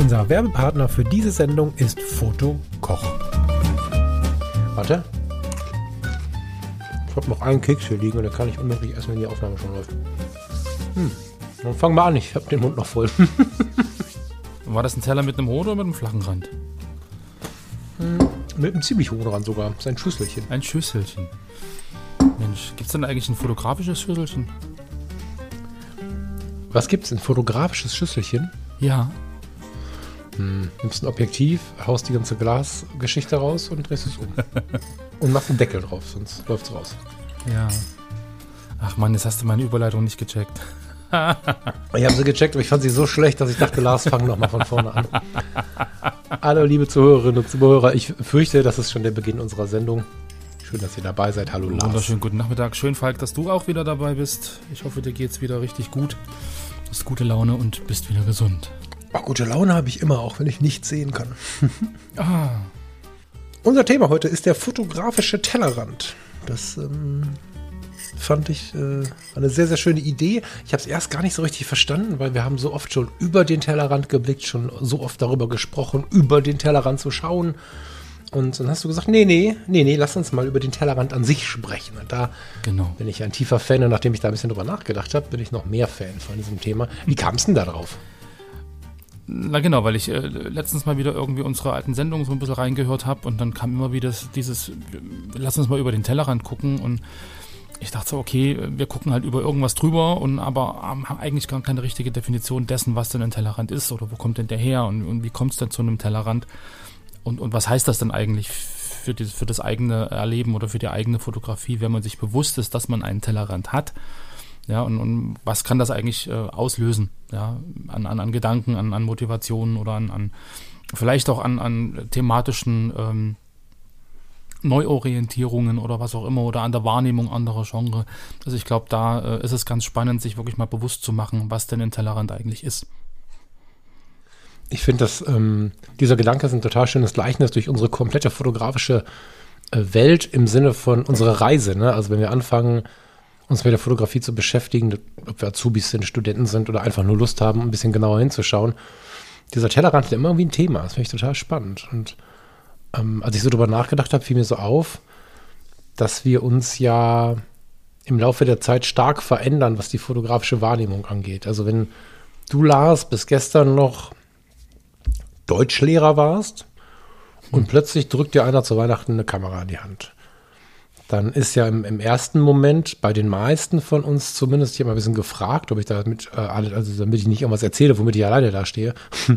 Unser Werbepartner für diese Sendung ist Foto Koch. Warte. Ich habe noch einen Keks hier liegen und den kann ich unmöglich essen, wenn die Aufnahme schon läuft. Hm. Dann fangen wir an. Ich habe den Mund noch voll. War das ein Teller mit einem hohen oder mit einem flachen Rand? mit einem ziemlich hohen Rand sogar. Sein Schüsselchen. Ein Schüsselchen. Mensch, gibt es denn eigentlich ein fotografisches Schüsselchen? Was gibt's? Ein fotografisches Schüsselchen? Ja. Nimmst ein Objektiv, haust die ganze Glasgeschichte raus und drehst es um. und machst einen Deckel drauf, sonst läuft's raus. Ja. Ach Mann, jetzt hast du meine Überleitung nicht gecheckt. Ich habe sie gecheckt, aber ich fand sie so schlecht, dass ich dachte, Lars, fang noch mal von vorne an. Hallo, liebe Zuhörerinnen und Zuhörer. Ich fürchte, das ist schon der Beginn unserer Sendung. Schön, dass ihr dabei seid. Hallo, Lars. Wunderschönen guten Nachmittag. Schön, Falk, dass du auch wieder dabei bist. Ich hoffe, dir geht's wieder richtig gut. Du hast gute Laune und bist wieder gesund. Oh, gute Laune habe ich immer, auch wenn ich nichts sehen kann. Ah, Unser Thema heute ist der fotografische Tellerrand. Das ähm, fand ich äh, eine sehr, sehr schöne Idee. Ich habe es erst gar nicht so richtig verstanden, weil wir haben so oft schon über den Tellerrand geblickt, schon so oft darüber gesprochen, über den Tellerrand zu schauen. Und dann hast du gesagt, nee, nee, nee, nee, lass uns mal über den Tellerrand an sich sprechen. Und da genau. bin ich ein tiefer Fan und nachdem ich da ein bisschen drüber nachgedacht habe, bin ich noch mehr Fan von diesem Thema. Wie kam es denn da drauf? Na genau, weil ich äh, letztens mal wieder irgendwie unsere alten Sendungen so ein bisschen reingehört habe und dann kam immer wieder dieses, lass uns mal über den Tellerrand gucken und ich dachte so, okay, wir gucken halt über irgendwas drüber und aber haben eigentlich gar keine richtige Definition dessen, was denn ein Tellerrand ist oder wo kommt denn der her und, und wie kommt es denn zu einem Tellerrand und, und was heißt das denn eigentlich für, die, für das eigene Erleben oder für die eigene Fotografie, wenn man sich bewusst ist, dass man einen Tellerrand hat. Ja, und, und was kann das eigentlich äh, auslösen? Ja, an, an, an Gedanken, an, an Motivationen oder an, an vielleicht auch an, an thematischen ähm, Neuorientierungen oder was auch immer oder an der Wahrnehmung anderer Genre. Also ich glaube, da äh, ist es ganz spannend, sich wirklich mal bewusst zu machen, was denn ein Tellerrand eigentlich ist. Ich finde, dass ähm, dieser Gedanke ist ein total schönes Gleichnis durch unsere komplette fotografische äh, Welt im Sinne von unserer Reise. Ne? Also wenn wir anfangen, uns mit der Fotografie zu beschäftigen, ob wir Azubis sind, Studenten sind oder einfach nur Lust haben, ein bisschen genauer hinzuschauen, dieser Tellerrand ist immer irgendwie ein Thema. Das finde ich total spannend. Und ähm, als ich so drüber nachgedacht habe, fiel mir so auf, dass wir uns ja im Laufe der Zeit stark verändern, was die fotografische Wahrnehmung angeht. Also wenn du, Lars, bis gestern noch Deutschlehrer warst und plötzlich drückt dir einer zu Weihnachten eine Kamera in die Hand. Dann ist ja im, im ersten Moment bei den meisten von uns zumindest, ich habe mal ein bisschen gefragt, ob ich damit, äh, also damit ich nicht irgendwas erzähle, womit ich alleine da stehe.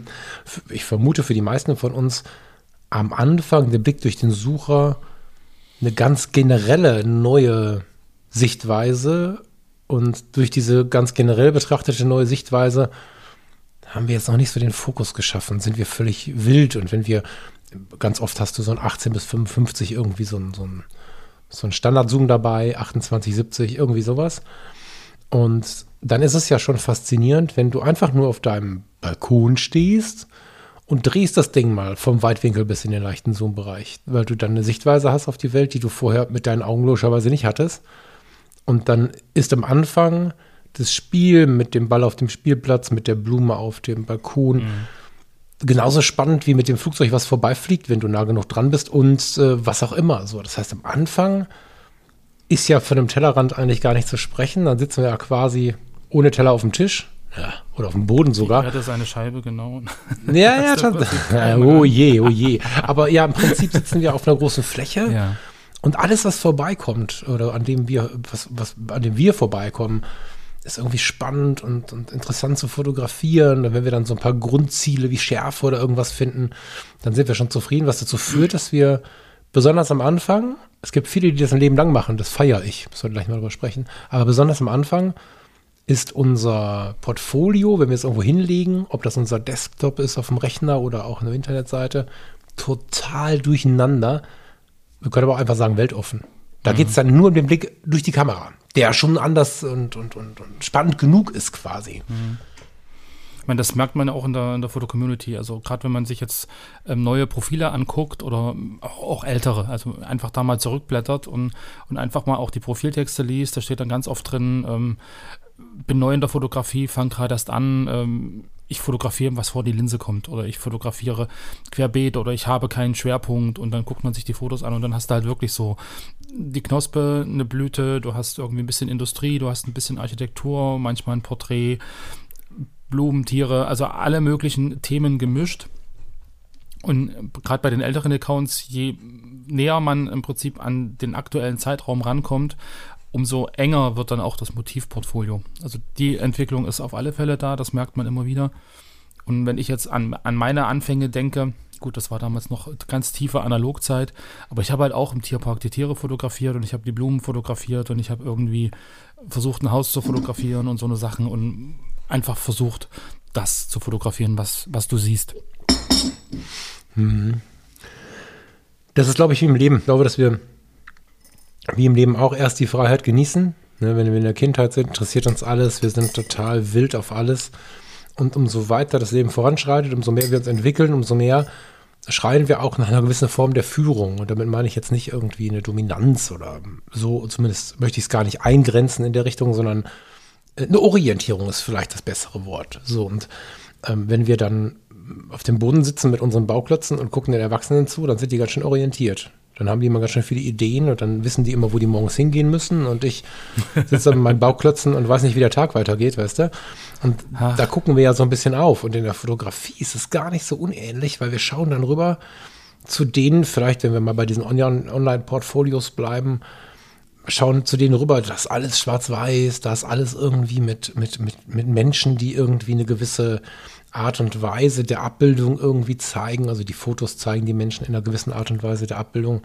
Ich vermute für die meisten von uns am Anfang der Blick durch den Sucher eine ganz generelle neue Sichtweise und durch diese ganz generell betrachtete neue Sichtweise haben wir jetzt noch nicht so den Fokus geschaffen, sind wir völlig wild und wenn wir, ganz oft hast du so ein 18 bis 55 irgendwie so ein, so ein, so ein Standardzoom dabei, 28, 70, irgendwie sowas. Und dann ist es ja schon faszinierend, wenn du einfach nur auf deinem Balkon stehst und drehst das Ding mal vom Weitwinkel bis in den leichten Zoom-Bereich, weil du dann eine Sichtweise hast auf die Welt, die du vorher mit deinen Augen logischerweise nicht hattest. Und dann ist am Anfang das Spiel mit dem Ball auf dem Spielplatz, mit der Blume auf dem Balkon genauso spannend wie mit dem Flugzeug, was vorbeifliegt, wenn du nah genug dran bist und äh, was auch immer. So, das heißt, am Anfang ist ja von dem Tellerrand eigentlich gar nicht zu sprechen. Dann sitzen wir ja quasi ohne Teller auf dem Tisch. Ja, oder auf dem Boden sogar. Ja, das ist eine Scheibe, genau. Ja, ja, schon. oh je, oh je. Aber ja, im Prinzip sitzen wir auf einer großen Fläche Ja. und alles, was vorbeikommt oder an dem wir, was, was, an dem wir vorbeikommen, ist irgendwie spannend und, und interessant zu fotografieren. Und wenn wir dann so ein paar Grundziele wie Schärfe oder irgendwas finden, dann sind wir schon zufrieden, was dazu führt, dass wir besonders am Anfang, es gibt viele, die das ein Leben lang machen, das feiere ich, müssen wir gleich mal drüber sprechen, aber besonders am Anfang ist unser Portfolio, wenn wir es irgendwo hinlegen, ob das unser Desktop ist auf dem Rechner oder auch eine Internetseite, total durcheinander. Wir können aber auch einfach sagen, weltoffen. Da geht es dann nur um den Blick durch die Kamera, der schon anders und, und, und, und spannend genug ist quasi. Ich meine, das merkt man auch in der, in der Foto-Community. Also gerade wenn man sich jetzt ähm, neue Profile anguckt oder auch, auch ältere, also einfach da mal zurückblättert und, und einfach mal auch die Profiltexte liest, da steht dann ganz oft drin, ähm, bin neu in der Fotografie, fange gerade erst an, ähm, ich fotografiere, was vor die Linse kommt oder ich fotografiere querbeet oder ich habe keinen Schwerpunkt und dann guckt man sich die Fotos an und dann hast du halt wirklich so die Knospe, eine Blüte, du hast irgendwie ein bisschen Industrie, du hast ein bisschen Architektur, manchmal ein Porträt, Blumen, Tiere, also alle möglichen Themen gemischt. Und gerade bei den älteren Accounts, je näher man im Prinzip an den aktuellen Zeitraum rankommt, umso enger wird dann auch das Motivportfolio. Also die Entwicklung ist auf alle Fälle da, das merkt man immer wieder. Und wenn ich jetzt an, an meine Anfänge denke, gut, das war damals noch ganz tiefe Analogzeit, aber ich habe halt auch im Tierpark die Tiere fotografiert und ich habe die Blumen fotografiert und ich habe irgendwie versucht, ein Haus zu fotografieren und so eine Sachen und einfach versucht, das zu fotografieren, was, was du siehst. Das ist, glaube ich, wie im Leben. Ich glaube, dass wir wie im Leben auch erst die Freiheit genießen. Ne, wenn wir in der Kindheit sind, interessiert uns alles. Wir sind total wild auf alles. Und umso weiter das Leben voranschreitet, umso mehr wir uns entwickeln, umso mehr schreien wir auch nach einer gewissen Form der Führung. Und damit meine ich jetzt nicht irgendwie eine Dominanz oder so, zumindest möchte ich es gar nicht eingrenzen in der Richtung, sondern äh, eine Orientierung ist vielleicht das bessere Wort. So, und ähm, wenn wir dann auf dem Boden sitzen mit unseren Bauklötzen und gucken den Erwachsenen zu, dann sind die ganz schön orientiert. Dann haben die immer ganz schön viele Ideen und dann wissen die immer, wo die morgens hingehen müssen. Und ich sitze mit meinen Bauklötzen und weiß nicht, wie der Tag weitergeht, weißt du? Und Ach. da gucken wir ja so ein bisschen auf. Und in der Fotografie ist es gar nicht so unähnlich, weil wir schauen dann rüber zu denen, vielleicht, wenn wir mal bei diesen Online- Online-Portfolios bleiben, schauen zu denen rüber, das ist alles schwarz-weiß, da ist alles irgendwie mit, mit, mit, mit Menschen, die irgendwie eine gewisse Art und Weise der Abbildung irgendwie zeigen. Also die Fotos zeigen die Menschen in einer gewissen Art und Weise der Abbildung.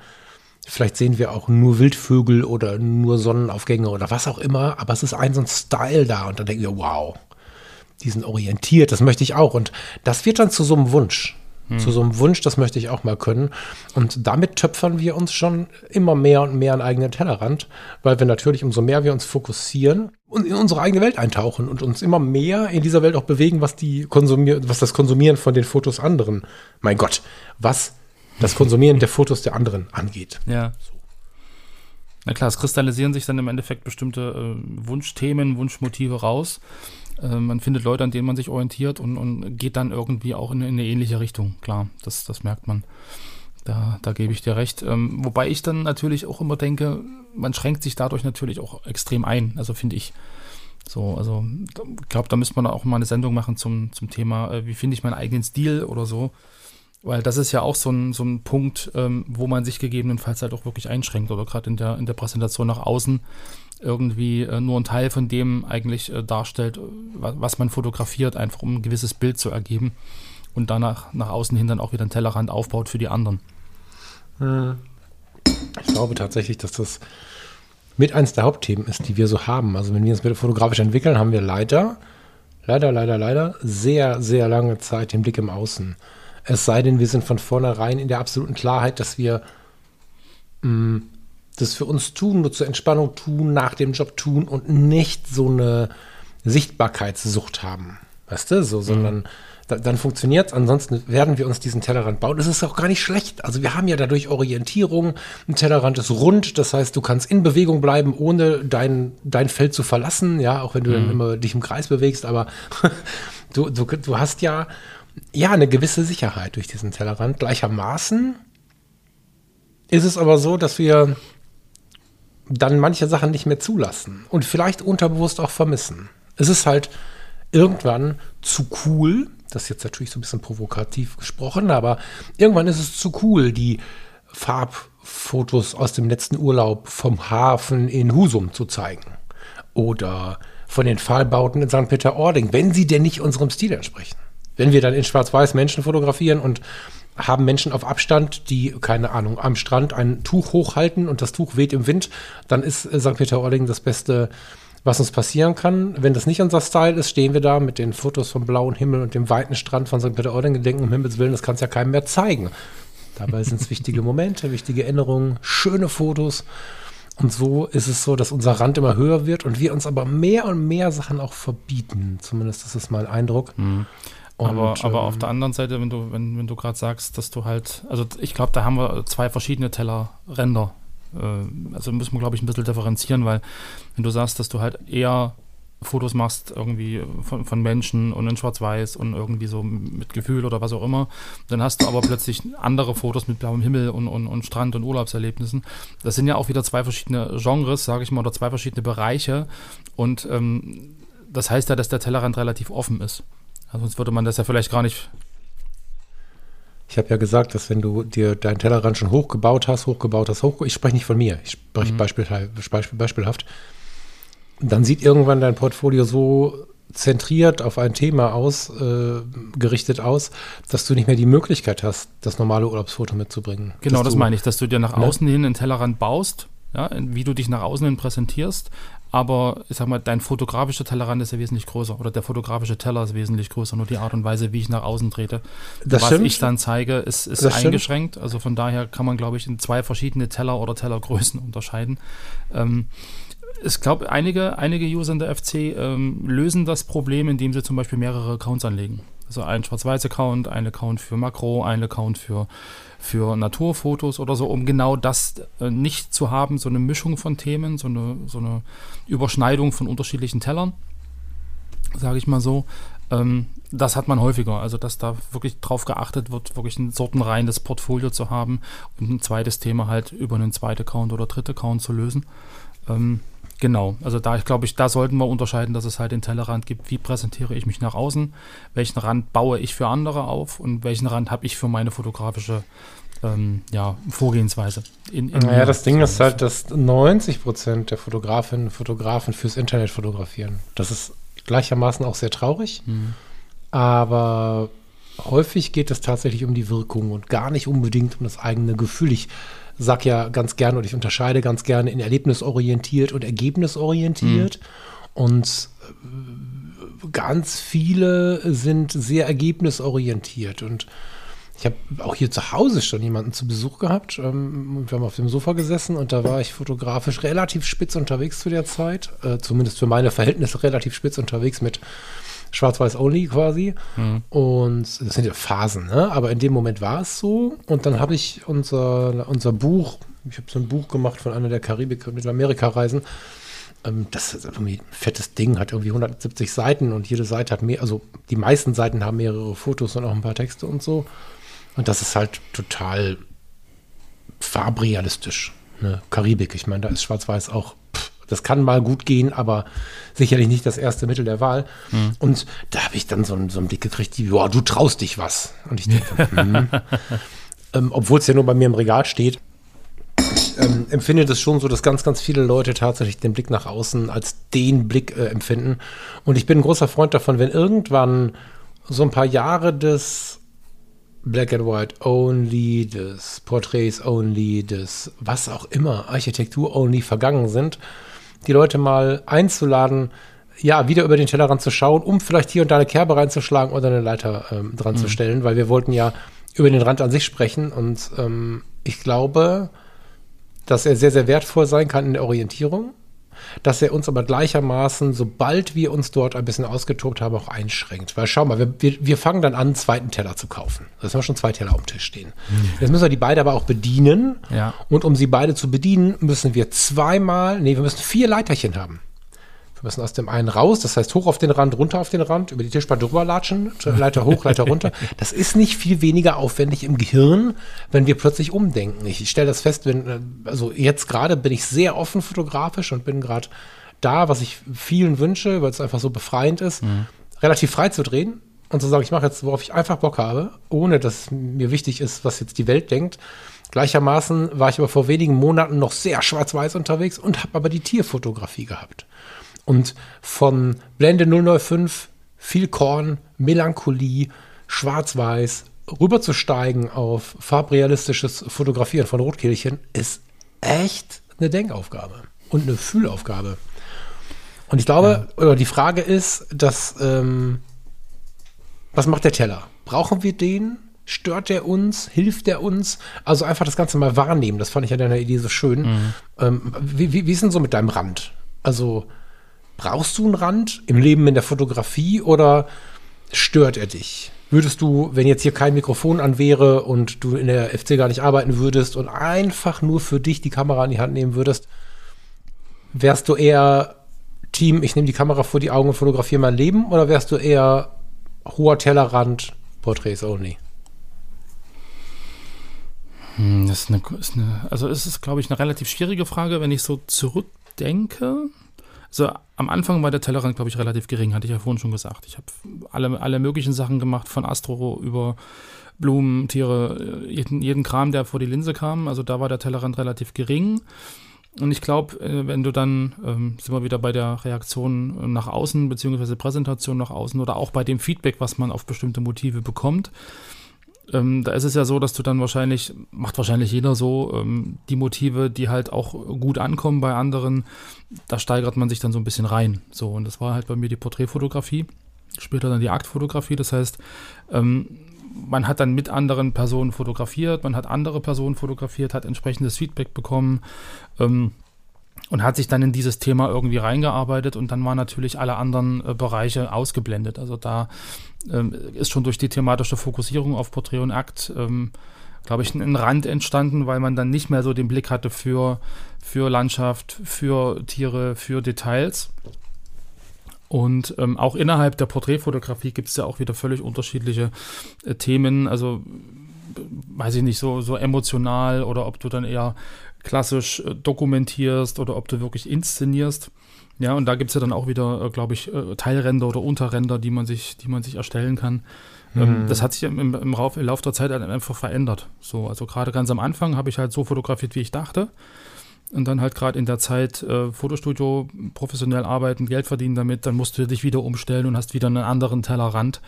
Vielleicht sehen wir auch nur Wildvögel oder nur Sonnenaufgänge oder was auch immer, aber es ist ein so ein Style da und dann denken wir, wow, die sind orientiert, das möchte ich auch. Und das wird dann zu so einem Wunsch. Zu so einem Wunsch, das möchte ich auch mal können. Und damit töpfern wir uns schon immer mehr und mehr an eigenen Tellerrand, weil wir natürlich, umso mehr wir uns fokussieren und in unsere eigene Welt eintauchen und uns immer mehr in dieser Welt auch bewegen, was die konsumier was das Konsumieren von den Fotos anderen, mein Gott, was das Konsumieren der Fotos der anderen angeht. Ja. Na klar, es kristallisieren sich dann im Endeffekt bestimmte äh, Wunschthemen, Wunschmotive raus. Äh, man findet Leute, an denen man sich orientiert und, und geht dann irgendwie auch in, in eine ähnliche Richtung. Klar, das, das merkt man. Da, da gebe ich dir recht. Ähm, wobei ich dann natürlich auch immer denke, man schränkt sich dadurch natürlich auch extrem ein. Also finde ich. So, also ich glaube, da müsste man auch mal eine Sendung machen zum, zum Thema, äh, wie finde ich meinen eigenen Stil oder so. Weil das ist ja auch so ein, so ein Punkt, ähm, wo man sich gegebenenfalls halt auch wirklich einschränkt oder gerade in der, in der Präsentation nach außen irgendwie äh, nur ein Teil von dem eigentlich äh, darstellt, äh, wa- was man fotografiert, einfach um ein gewisses Bild zu ergeben und danach nach außen hin dann auch wieder einen Tellerrand aufbaut für die anderen. Ich glaube tatsächlich, dass das mit eins der Hauptthemen ist, die wir so haben. Also wenn wir uns mit fotografisch entwickeln, haben wir leider, leider, leider, leider sehr, sehr lange Zeit den Blick im Außen. Es sei denn, wir sind von vornherein in der absoluten Klarheit, dass wir mh, das für uns tun, nur zur Entspannung tun, nach dem Job tun und nicht so eine Sichtbarkeitssucht haben. Weißt du, so, sondern da, dann funktioniert es. Ansonsten werden wir uns diesen Tellerrand bauen. Das ist auch gar nicht schlecht. Also wir haben ja dadurch Orientierung. Ein Tellerrand ist rund. Das heißt, du kannst in Bewegung bleiben, ohne dein, dein Feld zu verlassen. Ja, auch wenn du dann immer dich im Kreis bewegst. Aber du, du, du hast ja, ja eine gewisse Sicherheit durch diesen Tellerrand. Gleichermaßen ist es aber so, dass wir dann manche Sachen nicht mehr zulassen und vielleicht unterbewusst auch vermissen. Es ist halt irgendwann zu cool, das ist jetzt natürlich so ein bisschen provokativ gesprochen, aber irgendwann ist es zu cool, die Farbfotos aus dem letzten Urlaub vom Hafen in Husum zu zeigen. Oder von den Pfahlbauten in St. Peter-Ording, wenn sie denn nicht unserem Stil entsprechen. Wenn wir dann in Schwarz-Weiß Menschen fotografieren und haben Menschen auf Abstand, die, keine Ahnung, am Strand ein Tuch hochhalten und das Tuch weht im Wind, dann ist äh, St. Peter-Ording das beste was uns passieren kann. Wenn das nicht unser Style ist, stehen wir da mit den Fotos vom blauen Himmel und dem weiten Strand von St. Peter-Ording und denken, um Himmels Willen, das kann es ja keinem mehr zeigen. Dabei sind es wichtige Momente, wichtige Erinnerungen, schöne Fotos. Und so ist es so, dass unser Rand immer höher wird und wir uns aber mehr und mehr Sachen auch verbieten. Zumindest ist es mein Eindruck. Mhm. Aber, Und, aber ähm, auf der anderen Seite, wenn du, wenn, wenn du gerade sagst, dass du halt, also ich glaube, da haben wir zwei verschiedene Tellerränder. Äh, also müssen wir, glaube ich, ein bisschen differenzieren, weil wenn du sagst, dass du halt eher Fotos machst irgendwie von, von Menschen und in Schwarz-Weiß und irgendwie so mit Gefühl oder was auch immer, dann hast du aber plötzlich andere Fotos mit blauem Himmel und, und, und Strand und Urlaubserlebnissen. Das sind ja auch wieder zwei verschiedene Genres, sage ich mal, oder zwei verschiedene Bereiche. Und ähm, das heißt ja, dass der Tellerrand relativ offen ist. Also sonst würde man das ja vielleicht gar nicht. Ich habe ja gesagt, dass wenn du dir deinen Tellerrand schon hochgebaut hast, hochgebaut hast, hoch, ich spreche nicht von mir, ich spreche beispielhaft, Beispiel, beispielhaft, dann sieht irgendwann dein Portfolio so zentriert auf ein Thema ausgerichtet äh, gerichtet aus, dass du nicht mehr die Möglichkeit hast, das normale Urlaubsfoto mitzubringen. Genau, Dass das du- meine ich, dass du dir nach Ne? außen hin einen Tellerrand baust, ja, wie du dich nach außen hin präsentierst. Aber ich sag mal, dein fotografischer Tellerrand ist ja wesentlich größer oder der fotografische Teller ist wesentlich größer. Nur die Art und Weise, wie ich nach außen trete, Das was stimmt. ich dann zeige, ist, ist Das stimmt. eingeschränkt. Also von daher kann man, glaube ich, in zwei verschiedene Teller oder Tellergrößen unterscheiden. Ähm, ich glaube, einige, einige User in der FC ähm, lösen das Problem, indem sie zum Beispiel mehrere Accounts anlegen. Also ein Schwarz-Weiß-Account, ein Account für Makro, ein Account für, für Naturfotos oder so, um genau das äh, nicht zu haben, so eine Mischung von Themen, so eine, so eine Überschneidung von unterschiedlichen Tellern, sage ich mal so. Ähm, das hat man häufiger, also dass da wirklich drauf geachtet wird, wirklich ein sortenreines Portfolio zu haben und ein zweites Thema halt über einen zweiten Account oder dritten Account zu lösen. Ähm, genau, also da ich glaube ich, da sollten wir unterscheiden, dass es halt den Tellerrand gibt, wie präsentiere ich mich nach außen, welchen Rand baue ich für andere auf und welchen Rand habe ich für meine fotografische ähm, ja, Vorgehensweise. In, in Naja, das Ding ist halt, dass 90 Prozent der Fotografinnen und Fotografen fürs Internet fotografieren. Das ist gleichermaßen auch sehr traurig, Mhm. aber häufig geht es tatsächlich um die Wirkung und gar nicht unbedingt um das eigene Gefühl. Ich sag ja ganz gerne und ich unterscheide ganz gerne in erlebnisorientiert und ergebnisorientiert. Und äh, ganz viele sind sehr ergebnisorientiert und ich habe auch hier zu Hause schon jemanden zu Besuch gehabt. Ähm, wir haben auf dem Sofa gesessen und da war ich fotografisch relativ spitz unterwegs zu der Zeit. Äh, zumindest für meine Verhältnisse relativ spitz unterwegs mit Schwarz-Weiß-Only quasi. Und das sind ja Phasen, ne? Aber in dem Moment war es so. Und dann habe ich unser, unser Buch, ich habe so ein Buch gemacht von einer der Karibik- und Mittelamerika-Reisen. Ähm, das ist irgendwie ein fettes Ding, hat irgendwie 170 Seiten und jede Seite hat mehr, also die meisten Seiten haben mehrere Fotos und auch ein paar Texte und so. Und das ist halt total farbrealistisch. Ne? Karibik, ich meine, da ist Schwarz-Weiß auch, das kann mal gut gehen, aber sicherlich nicht das erste Mittel der Wahl. Und da habe ich dann so, einen- so einen Blick gekriegt, die, boah, du traust dich was. Und ich denke, hm. ähm, obwohl es ja nur bei mir im Regal steht, ähm, empfinde das schon so, dass ganz, ganz viele Leute tatsächlich den Blick nach außen als den Blick äh, empfinden. Und ich bin ein großer Freund davon, wenn irgendwann so ein paar Jahre des Black and White Only, des Portraits Only, des was auch immer, Architektur Only vergangen sind, die Leute mal einzuladen, ja, wieder über den Tellerrand zu schauen, um vielleicht hier und da eine Kerbe reinzuschlagen oder eine Leiter ähm, dran zu stellen, weil wir wollten ja über den Rand an sich sprechen und ähm, ich glaube, dass er sehr, sehr wertvoll sein kann in der Orientierung, dass er uns aber gleichermaßen, sobald wir uns dort ein bisschen ausgetobt haben, auch einschränkt. Weil schau mal, wir, wir, wir fangen dann an, einen zweiten Teller zu kaufen. Das haben wir schon zwei Teller auf dem Tisch stehen. Jetzt müssen wir die beide aber auch bedienen. Ja. Und um sie beide zu bedienen, müssen wir zweimal, nee, wir müssen vier Leiterchen haben. Wir müssen aus dem einen raus, das heißt hoch auf den Rand, runter auf den Rand, über die Tischplatte drüber latschen, Leiter hoch, Leiter runter. Das ist nicht viel weniger aufwendig im Gehirn, wenn wir plötzlich umdenken. Ich stelle das fest, wenn, äh, also jetzt gerade bin ich sehr offen fotografisch und bin gerade da, was ich vielen wünsche, weil es einfach so befreiend ist, relativ frei zu drehen und zu sagen, ich mache jetzt, worauf ich einfach Bock habe, ohne dass mir wichtig ist, was jetzt die Welt denkt. Gleichermaßen war ich aber vor wenigen Monaten noch sehr schwarz-weiß unterwegs und habe aber die Tierfotografie gehabt. Und von Blende 005, viel Korn, Melancholie, Schwarz-Weiß, rüberzusteigen auf farbrealistisches Fotografieren von Rotkehlchen ist echt eine Denkaufgabe und eine Fühlaufgabe. Und ich glaube, oder die Frage ist, dass, ähm, was macht der Teller? Brauchen wir den? Stört der uns? Hilft der uns? Also einfach das Ganze mal wahrnehmen. Das fand ich ja deiner Idee so schön. Mhm. Ähm, wie, wie, wie ist denn so mit deinem Rand? Also brauchst du einen Rand im Leben in der Fotografie oder stört er dich? Würdest du, wenn jetzt hier kein Mikrofon an wäre und du in der FC gar nicht arbeiten würdest und einfach nur für dich die Kamera in die Hand nehmen würdest, wärst du eher Team, ich nehme die Kamera vor die Augen und fotografiere mein Leben oder wärst du eher hoher Tellerrand, Portraits only? Hm, Das ist eine, ist eine, also es ist, glaube ich, eine relativ schwierige Frage, wenn ich so zurückdenke. Also am Anfang war der Tellerrand, glaube ich, relativ gering, hatte ich ja vorhin schon gesagt. Ich habe alle, alle möglichen Sachen gemacht, von Astro über Blumen, Tiere, jeden, jeden Kram, der vor die Linse kam. Also da war der Tellerrand relativ gering. Und ich glaube, äh, wenn du dann, ähm, sind wir wieder bei der Reaktion nach außen, beziehungsweise Präsentation nach außen oder auch bei dem Feedback, was man auf bestimmte Motive bekommt, ähm, da ist es ja so, dass du dann wahrscheinlich, macht wahrscheinlich jeder so, ähm, die Motive, die halt auch gut ankommen bei anderen, da steigert man sich dann so ein bisschen rein. So, und das war halt bei mir die Porträtfotografie, später dann die Aktfotografie. Das heißt, ähm, man hat dann mit anderen Personen fotografiert, man hat andere Personen fotografiert, hat entsprechendes Feedback bekommen. Und hat sich dann in dieses Thema irgendwie reingearbeitet und dann waren natürlich alle anderen äh, Bereiche ausgeblendet. Also da ähm, ist schon durch die thematische Fokussierung auf Porträt und Akt, ähm, glaube ich, ein Rand entstanden, weil man dann nicht mehr so den Blick hatte für, für Landschaft, für Tiere, für Details. Und ähm, auch innerhalb der Porträtfotografie gibt es ja auch wieder völlig unterschiedliche äh, Themen. Also weiß ich nicht, so, so emotional oder ob du dann eher klassisch äh, dokumentierst oder ob du wirklich inszenierst. Ja, und da gibt es ja dann auch wieder, äh, glaube ich, äh, Teilränder oder Unterränder, die man sich, die man sich erstellen kann. Ähm, das hat sich im, im, im, Lauf, im Laufe der Zeit einfach verändert. So, also gerade ganz am Anfang habe ich halt so fotografiert, wie ich dachte. Und dann halt gerade in der Zeit äh, Fotostudio, professionell arbeiten, Geld verdienen damit, dann musst du dich wieder umstellen und hast wieder einen anderen Tellerrand,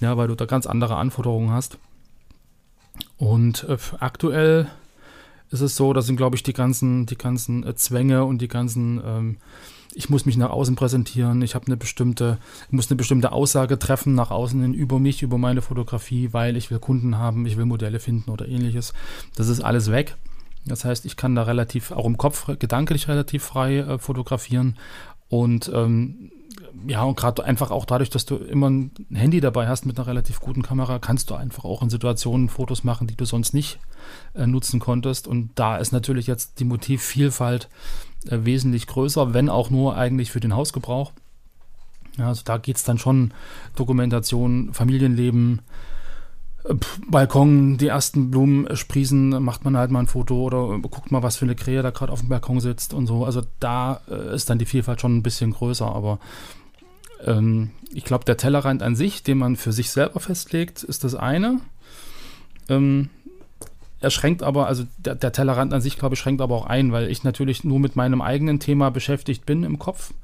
ja, weil du da ganz andere Anforderungen hast. Und äh, aktuell ist es so, da sind, glaube ich, die ganzen, die ganzen äh, Zwänge und die ganzen, ähm, ich muss mich nach außen präsentieren, ich habe eine bestimmte, ich muss eine bestimmte Aussage treffen nach außen hin über mich, über meine Fotografie, weil ich will Kunden haben, ich will Modelle finden oder ähnliches. Das ist alles weg. Das heißt, ich kann da relativ, auch im Kopf, gedanklich relativ frei äh, fotografieren. Und ähm, ja, und gerade einfach auch dadurch, dass du immer ein Handy dabei hast mit einer relativ guten Kamera, kannst du einfach auch in Situationen Fotos machen, die du sonst nicht äh, nutzen konntest. Und da ist natürlich jetzt die Motivvielfalt äh, wesentlich größer, wenn auch nur eigentlich für den Hausgebrauch. Ja, also da geht es dann schon Dokumentation, Familienleben, Balkon, die ersten Blumen sprießen, macht man halt mal ein Foto oder guckt mal, was für eine Krähe da gerade auf dem Balkon sitzt und so. Also da äh, ist dann die Vielfalt schon ein bisschen größer, aber ähm, ich glaube, der Tellerrand an sich, den man für sich selber festlegt, ist das eine. Ähm, er schränkt aber, also der, der Tellerrand an sich, glaube ich, schränkt aber auch ein, weil ich natürlich nur mit meinem eigenen Thema beschäftigt bin im Kopf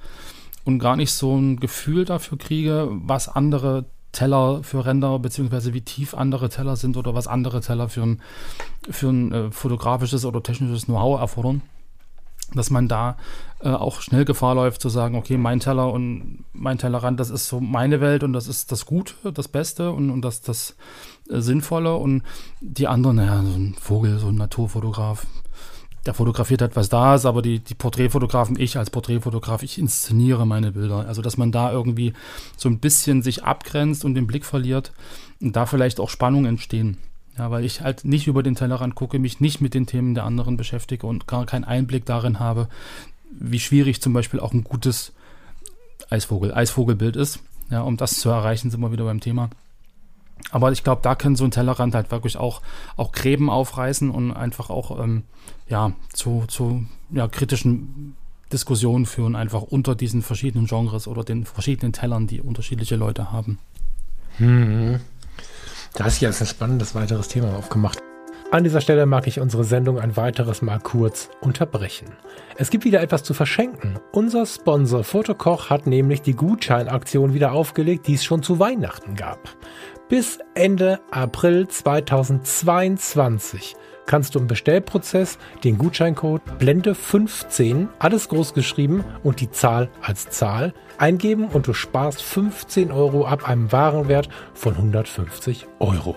und gar nicht so ein Gefühl dafür kriege, was andere Teller für Ränder, beziehungsweise wie tief andere Teller sind oder was andere Teller für ein, für ein äh, fotografisches oder technisches Know-how erfordern. Dass man da äh, auch schnell Gefahr läuft zu sagen, okay, mein Teller und mein Tellerrand, das ist so meine Welt und das ist das Gute, das Beste und, und das, das äh, Sinnvolle und die anderen, naja, so ein Vogel, so ein Naturfotograf, der fotografiert hat, was da ist, aber die, die Porträtfotografen, ich als Porträtfotograf, ich inszeniere meine Bilder. Also, dass man da irgendwie so ein bisschen sich abgrenzt und den Blick verliert und da vielleicht auch Spannungen entstehen. Ja, weil ich halt nicht über den Tellerrand gucke, mich nicht mit den Themen der anderen beschäftige und gar keinen Einblick darin habe, wie schwierig zum Beispiel auch ein gutes Eisvogel, Eisvogelbild ist. Ja, um das zu erreichen, sind wir wieder beim Thema. Aber ich glaube, da kann so ein Tellerrand halt wirklich auch, auch Gräben aufreißen und einfach auch ähm, ja, zu, zu ja, kritischen Diskussionen führen, einfach unter diesen verschiedenen Genres oder den verschiedenen Tellern, die unterschiedliche Leute haben. Hm. Da ist jetzt ein spannendes weiteres Thema aufgemacht. An dieser Stelle mag ich unsere Sendung ein weiteres Mal kurz unterbrechen. Es gibt wieder etwas zu verschenken. Unser Sponsor Fotokoch hat nämlich die Gutscheinaktion wieder aufgelegt, die es schon zu Weihnachten gab. Bis Ende April 2022 kannst du im Bestellprozess den Gutscheincode Blende15, alles groß geschrieben und die Zahl als Zahl eingeben und du sparst 15 Euro ab einem Warenwert von 150 Euro.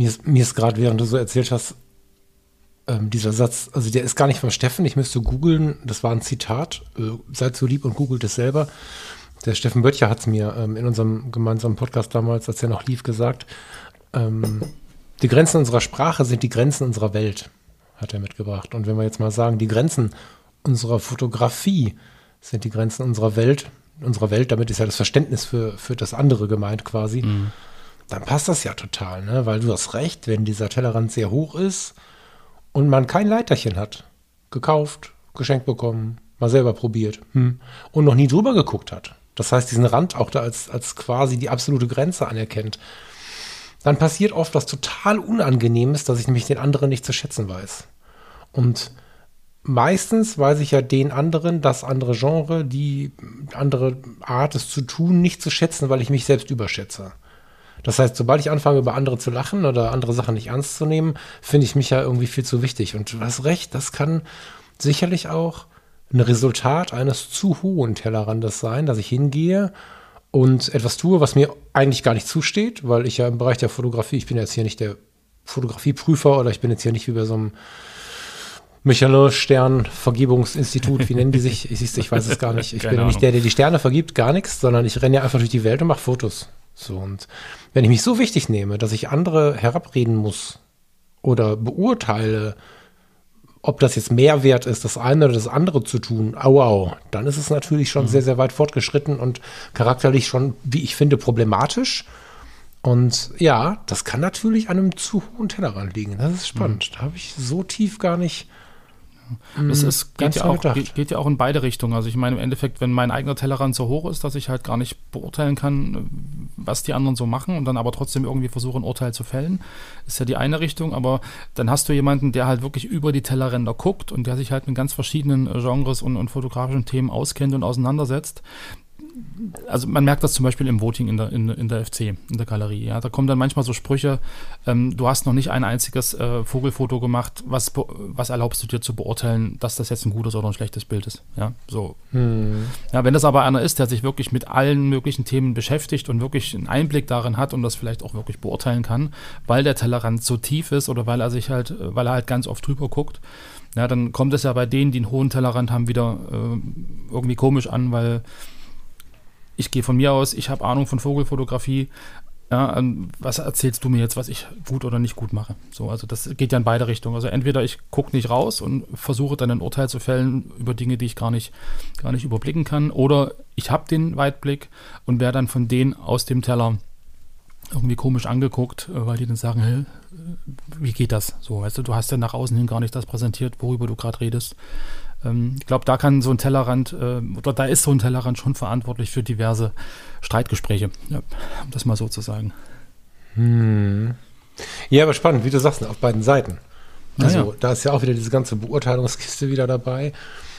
Mir ist, mir ist gerade, während du so erzählt hast, ähm, dieser Satz, also der ist gar nicht von Steffen, ich müsste googeln, das war ein Zitat, äh, seid so lieb und googelt es selber. Der Steffen Böttcher hat es mir ähm, in unserem gemeinsamen Podcast damals, als er noch lief, gesagt. Ähm, die Grenzen unserer Sprache sind die Grenzen unserer Welt, hat er mitgebracht. Und wenn wir jetzt mal sagen, die Grenzen unserer Fotografie sind die Grenzen unserer Welt, unserer Welt, damit ist ja das Verständnis für, für das andere gemeint quasi. Mhm dann passt das ja total, ne? Weil du hast recht, wenn dieser Tellerrand sehr hoch ist und man kein Leiterchen hat, gekauft, geschenkt bekommen, mal selber probiert hm, und noch nie drüber geguckt hat. Das heißt, diesen Rand auch da als, als quasi die absolute Grenze anerkennt. Dann passiert oft was total Unangenehmes, dass ich nämlich den anderen nicht zu schätzen weiß. Und meistens weiß ich ja den anderen, das andere Genre, die andere Art, es zu tun, nicht zu schätzen, weil ich mich selbst überschätze. Das heißt, sobald ich anfange, über andere zu lachen oder andere Sachen nicht ernst zu nehmen, finde ich mich ja irgendwie viel zu wichtig. Und du hast recht, das kann sicherlich auch ein Resultat eines zu hohen Tellerrandes sein, dass ich hingehe und etwas tue, was mir eigentlich gar nicht zusteht, weil ich ja im Bereich der Fotografie, ich bin jetzt hier nicht der Fotografieprüfer oder ich bin jetzt hier nicht wie bei so einem Michelin-Stern-Vergebungsinstitut, wie nennen die sich? Ich, ich weiß es gar nicht. Ich bin Ahnung. nicht der, der die Sterne vergibt, gar nichts, sondern ich renne ja einfach durch die Welt und mache Fotos. So, und wenn ich mich so wichtig nehme, dass ich andere herabreden muss oder beurteile, ob das jetzt mehr wert ist, das eine oder das andere zu tun, au, au, dann ist es natürlich schon mhm. sehr, sehr weit fortgeschritten und charakterlich schon, wie ich finde, problematisch. Und ja, das kann natürlich an einem zu hohen Tellerrand liegen. Das ist spannend. Mhm. Da habe ich so tief gar nicht es, es mm, geht, ja auch, geht, geht, ja auch in beide Richtungen. Also ich meine im Endeffekt, wenn mein eigener Tellerrand so hoch ist, dass ich halt gar nicht beurteilen kann, was die anderen so machen und dann aber trotzdem irgendwie versuche, ein Urteil zu fällen, ist ja die eine Richtung. Aber dann hast du jemanden, der halt wirklich über die Tellerränder guckt und der sich halt mit ganz verschiedenen Genres und, und fotografischen Themen auskennt und auseinandersetzt also man merkt das zum Beispiel im Voting in der, in, in der FC, in der Galerie. Ja, da kommen dann manchmal so Sprüche, ähm, du hast noch nicht ein einziges äh, Vogelfoto gemacht, was, was erlaubst du dir zu beurteilen, dass das jetzt ein gutes oder ein schlechtes Bild ist? Ja, so. Hm. Ja, wenn das aber einer ist, der sich wirklich mit allen möglichen Themen beschäftigt und wirklich einen Einblick darin hat und das vielleicht auch wirklich beurteilen kann, weil der Tellerrand so tief ist oder weil er sich halt, weil er halt ganz oft drüber guckt, ja, dann kommt es ja bei denen, die einen hohen Tellerrand haben, wieder äh, irgendwie komisch an, weil ich gehe von mir aus, ich habe Ahnung von Vogelfotografie. Ja, ähm, was erzählst du mir jetzt, was ich gut oder nicht gut mache? So, also das geht ja in beide Richtungen. Also entweder ich gucke nicht raus und versuche dann ein Urteil zu fällen über Dinge, die ich gar nicht, gar nicht überblicken kann, oder ich habe den Weitblick und werde dann von denen aus dem Teller irgendwie komisch angeguckt, äh, weil die dann sagen, hey, wie geht das? So, weißt du, du hast ja nach außen hin gar nicht das präsentiert, worüber du gerade redest. Ähm, ich glaube, da kann so ein Tellerrand, äh, oder da ist so ein Tellerrand schon verantwortlich für diverse Streitgespräche, ja, um das mal so zu sagen. Hm. Ja, aber spannend, wie du sagst, auf beiden Seiten. Also ja. da ist ja auch wieder diese ganze Beurteilungskiste wieder dabei.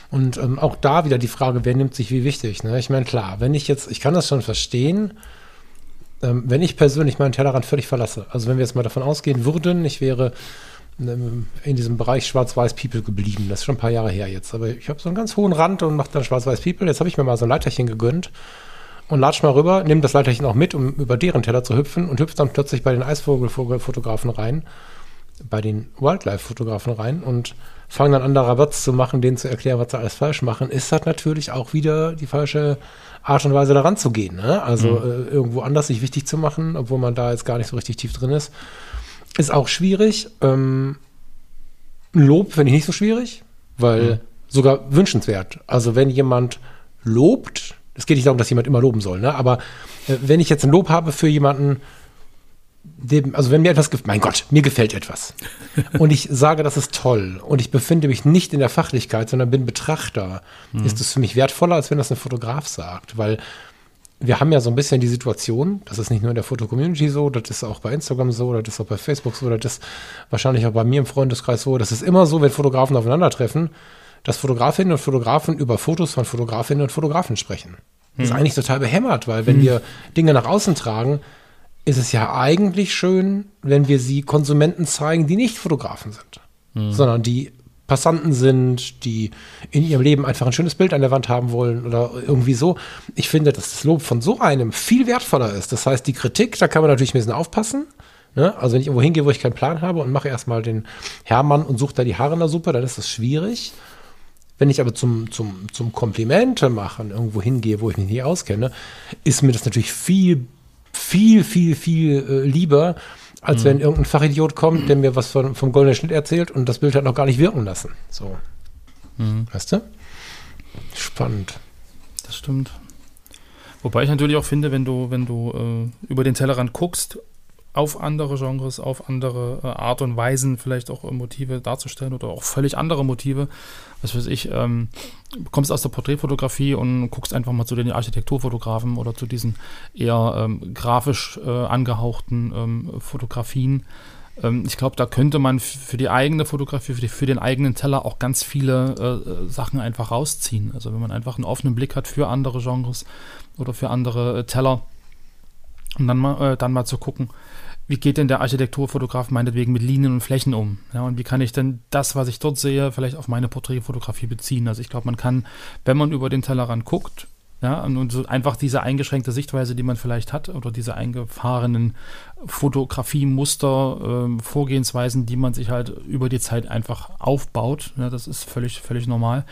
Und ähm, auch da wieder die Frage, wer nimmt sich wie wichtig. Ne? Ich meine, klar, wenn ich jetzt, ich kann das schon verstehen, ähm, wenn ich persönlich meinen Tellerrand völlig verlasse. Also wenn wir jetzt mal davon ausgehen würden, ich wäre in diesem Bereich Schwarz-Weiß-People geblieben. Das ist schon ein paar Jahre her jetzt. Aber ich habe so einen ganz hohen Rand und mache dann Schwarz-Weiß-People. Jetzt habe ich mir mal so ein Leiterchen gegönnt und latsch mal rüber, nehme das Leiterchen auch mit, um über deren Teller zu hüpfen und hüpfe dann plötzlich bei den Eisvogelfotografen rein, bei den Wildlife-Fotografen rein und fange dann an, da Rabatz zu machen, denen zu erklären, was sie alles falsch machen, ist das natürlich auch wieder die falsche Art und Weise daran zu gehen. Ne? Also mhm. äh, irgendwo anders sich wichtig zu machen, obwohl man da jetzt gar nicht so richtig tief drin ist. Ist auch schwierig. Ähm, Lob finde ich nicht so schwierig, weil mhm. sogar wünschenswert. Also wenn jemand lobt, Es geht nicht darum, dass jemand immer loben soll, ne? aber äh, wenn ich jetzt ein Lob habe für jemanden, dem, also wenn mir etwas gefällt, mein Gott, mir gefällt etwas und ich sage, das ist toll und ich befinde mich nicht in der Fachlichkeit, sondern bin Betrachter, mhm. ist es für mich wertvoller, als wenn das ein Fotograf sagt, weil wir haben ja so ein bisschen die Situation, das ist nicht nur in der Foto-Community so, das ist auch bei Instagram so, das ist auch bei Facebook so, das ist wahrscheinlich auch bei mir im Freundeskreis so, das ist immer so, wenn Fotografen aufeinandertreffen, dass Fotografinnen und Fotografen über Fotos von Fotografinnen und Fotografen sprechen. Das ist hm. eigentlich total behämmert, weil wenn hm. wir Dinge nach außen tragen, ist es ja eigentlich schön, wenn wir sie Konsumenten zeigen, die nicht Fotografen sind, hm. sondern die Passanten sind, die in ihrem Leben einfach ein schönes Bild an der Wand haben wollen oder irgendwie so. Ich finde, dass das Lob von so einem viel wertvoller ist. Das heißt, die Kritik, da kann man natürlich ein bisschen aufpassen. Ne? Also wenn ich irgendwo hingehe, wo ich keinen Plan habe und mache erstmal den Hermann und suche da die Haare in der Suppe, dann ist das schwierig. Wenn ich aber zum, zum, zum Komplimente machen irgendwo hingehe, wo ich mich nicht auskenne, ist mir das natürlich viel, viel, viel, viel äh, lieber, als mhm. wenn irgendein Fachidiot kommt, der mir was von, vom goldenen Schnitt erzählt und das Bild hat noch gar nicht wirken lassen. So. Mhm. Weißt du? Spannend. Das stimmt. Wobei ich natürlich auch finde, wenn du, wenn du äh, über den Tellerrand guckst auf andere Genres, auf andere äh, Art und Weisen vielleicht auch äh, Motive darzustellen oder auch völlig andere Motive. Was weiß ich, ähm, kommst aus der Porträtfotografie und guckst einfach mal zu den Architekturfotografen oder zu diesen eher ähm, grafisch äh, angehauchten ähm, Fotografien. Ähm, ich glaube, da könnte man für die eigene Fotografie, für, die, für den eigenen Teller auch ganz viele äh, Sachen einfach rausziehen. Also wenn man einfach einen offenen Blick hat für andere Genres oder für andere äh, Teller und dann mal, äh, dann mal zu gucken, wie geht denn der Architekturfotograf meinetwegen mit Linien und Flächen um? Ja, und wie kann ich denn das, was ich dort sehe, vielleicht auf meine Porträtfotografie beziehen? Also ich glaube, man kann, wenn man über den Tellerrand guckt, ja, und so einfach diese eingeschränkte Sichtweise, die man vielleicht hat, oder diese eingefahrenen Fotografiemuster, äh, Vorgehensweisen, die man sich halt über die Zeit einfach aufbaut, ja, das ist völlig, völlig normal,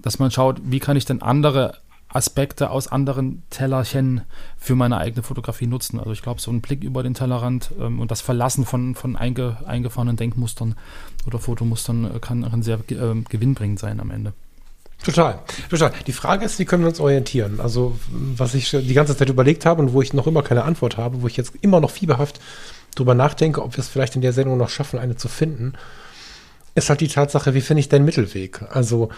dass man schaut, wie kann ich denn andere Aspekte aus anderen Tellerchen für meine eigene Fotografie nutzen. Also ich glaube, so ein Blick über den Tellerrand ähm, und das Verlassen von, von einge, eingefahrenen Denkmustern oder Fotomustern äh, kann, kann sehr äh, gewinnbringend sein am Ende. Total, total. Die Frage ist, wie können wir uns orientieren? Also, was ich die ganze Zeit überlegt habe und wo ich noch immer keine Antwort habe, wo ich jetzt immer noch fieberhaft drüber nachdenke, ob wir es vielleicht in der Sendung noch schaffen, eine zu finden, ist halt die Tatsache, wie finde ich den Mittelweg? Also,